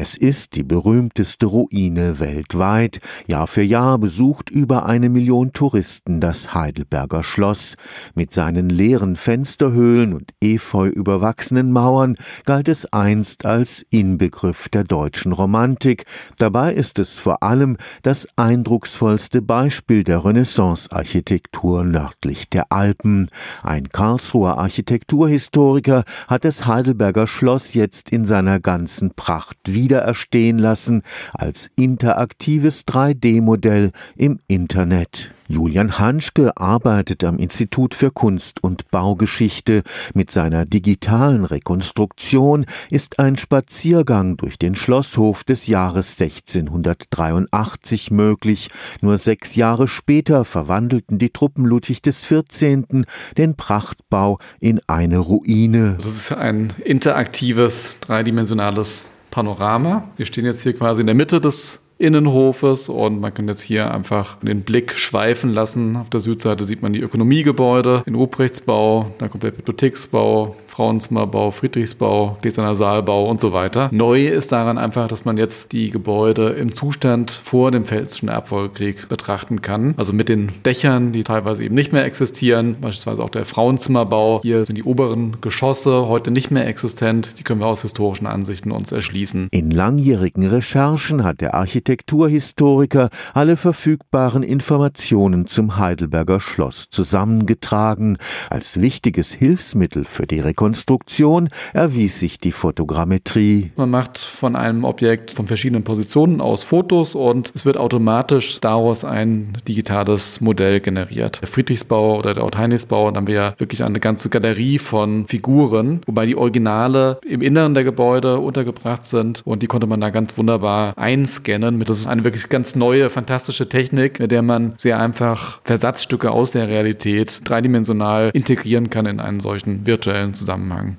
Es ist die berühmteste Ruine weltweit. Jahr für Jahr besucht über eine Million Touristen das Heidelberger Schloss. Mit seinen leeren Fensterhöhlen und efeu überwachsenen Mauern galt es einst als Inbegriff der deutschen Romantik. Dabei ist es vor allem das eindrucksvollste Beispiel der Renaissance-Architektur nördlich der Alpen. Ein Karlsruher Architekturhistoriker hat das Heidelberger Schloss jetzt in seiner ganzen Pracht wieder wiedererstehen lassen als interaktives 3D-Modell im Internet. Julian Hanschke arbeitet am Institut für Kunst und Baugeschichte. Mit seiner digitalen Rekonstruktion ist ein Spaziergang durch den Schlosshof des Jahres 1683 möglich. Nur sechs Jahre später verwandelten die Truppen Ludwig XIV. den Prachtbau in eine Ruine. Das ist ein interaktives, dreidimensionales Panorama. Wir stehen jetzt hier quasi in der Mitte des Innenhofes und man kann jetzt hier einfach den Blick schweifen lassen. Auf der Südseite sieht man die Ökonomiegebäude, den Obrechtsbau, dann kommt Bibliotheksbau, Frauenzimmerbau, Friedrichsbau, Gläserner Saalbau und so weiter. Neu ist daran einfach, dass man jetzt die Gebäude im Zustand vor dem Pfälzischen Erbfolgekrieg betrachten kann. Also mit den Dächern, die teilweise eben nicht mehr existieren, beispielsweise auch der Frauenzimmerbau. Hier sind die oberen Geschosse heute nicht mehr existent. Die können wir aus historischen Ansichten uns erschließen. In langjährigen Recherchen hat der Architekturhistoriker alle verfügbaren Informationen zum Heidelberger Schloss zusammengetragen. Als wichtiges Hilfsmittel für die Rekonstruktion Konstruktion erwies sich die Fotogrammetrie. Man macht von einem Objekt von verschiedenen Positionen aus Fotos und es wird automatisch daraus ein digitales Modell generiert. Der Friedrichsbau oder der Ortheinisbau, da haben wir ja wirklich eine ganze Galerie von Figuren, wobei die Originale im Inneren der Gebäude untergebracht sind und die konnte man da ganz wunderbar einscannen. Das ist eine wirklich ganz neue, fantastische Technik, mit der man sehr einfach Versatzstücke aus der Realität dreidimensional integrieren kann in einen solchen virtuellen Zusammenhang. Zusammenhang.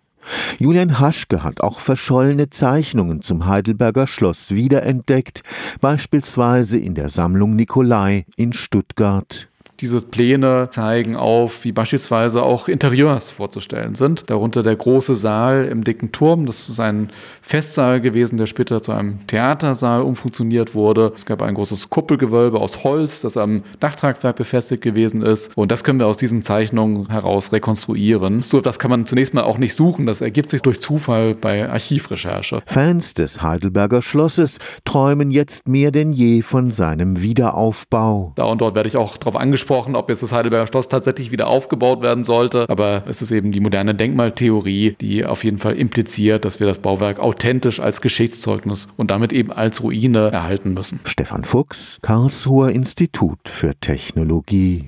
Julian Haschke hat auch verschollene Zeichnungen zum Heidelberger Schloss wiederentdeckt, beispielsweise in der Sammlung Nikolai in Stuttgart. Diese Pläne zeigen auf, wie beispielsweise auch Interieurs vorzustellen sind. Darunter der große Saal im dicken Turm. Das ist ein Festsaal gewesen, der später zu einem Theatersaal umfunktioniert wurde. Es gab ein großes Kuppelgewölbe aus Holz, das am Dachtragwerk befestigt gewesen ist. Und das können wir aus diesen Zeichnungen heraus rekonstruieren. So, das kann man zunächst mal auch nicht suchen. Das ergibt sich durch Zufall bei Archivrecherche. Fans des Heidelberger Schlosses träumen jetzt mehr denn je von seinem Wiederaufbau. Da und dort werde ich auch darauf angesprochen gesprochen, ob jetzt das Heidelberger Schloss tatsächlich wieder aufgebaut werden sollte. Aber es ist eben die moderne Denkmaltheorie, die auf jeden Fall impliziert, dass wir das Bauwerk authentisch als Geschichtszeugnis und damit eben als Ruine erhalten müssen. Stefan Fuchs, Karlsruher Institut für Technologie.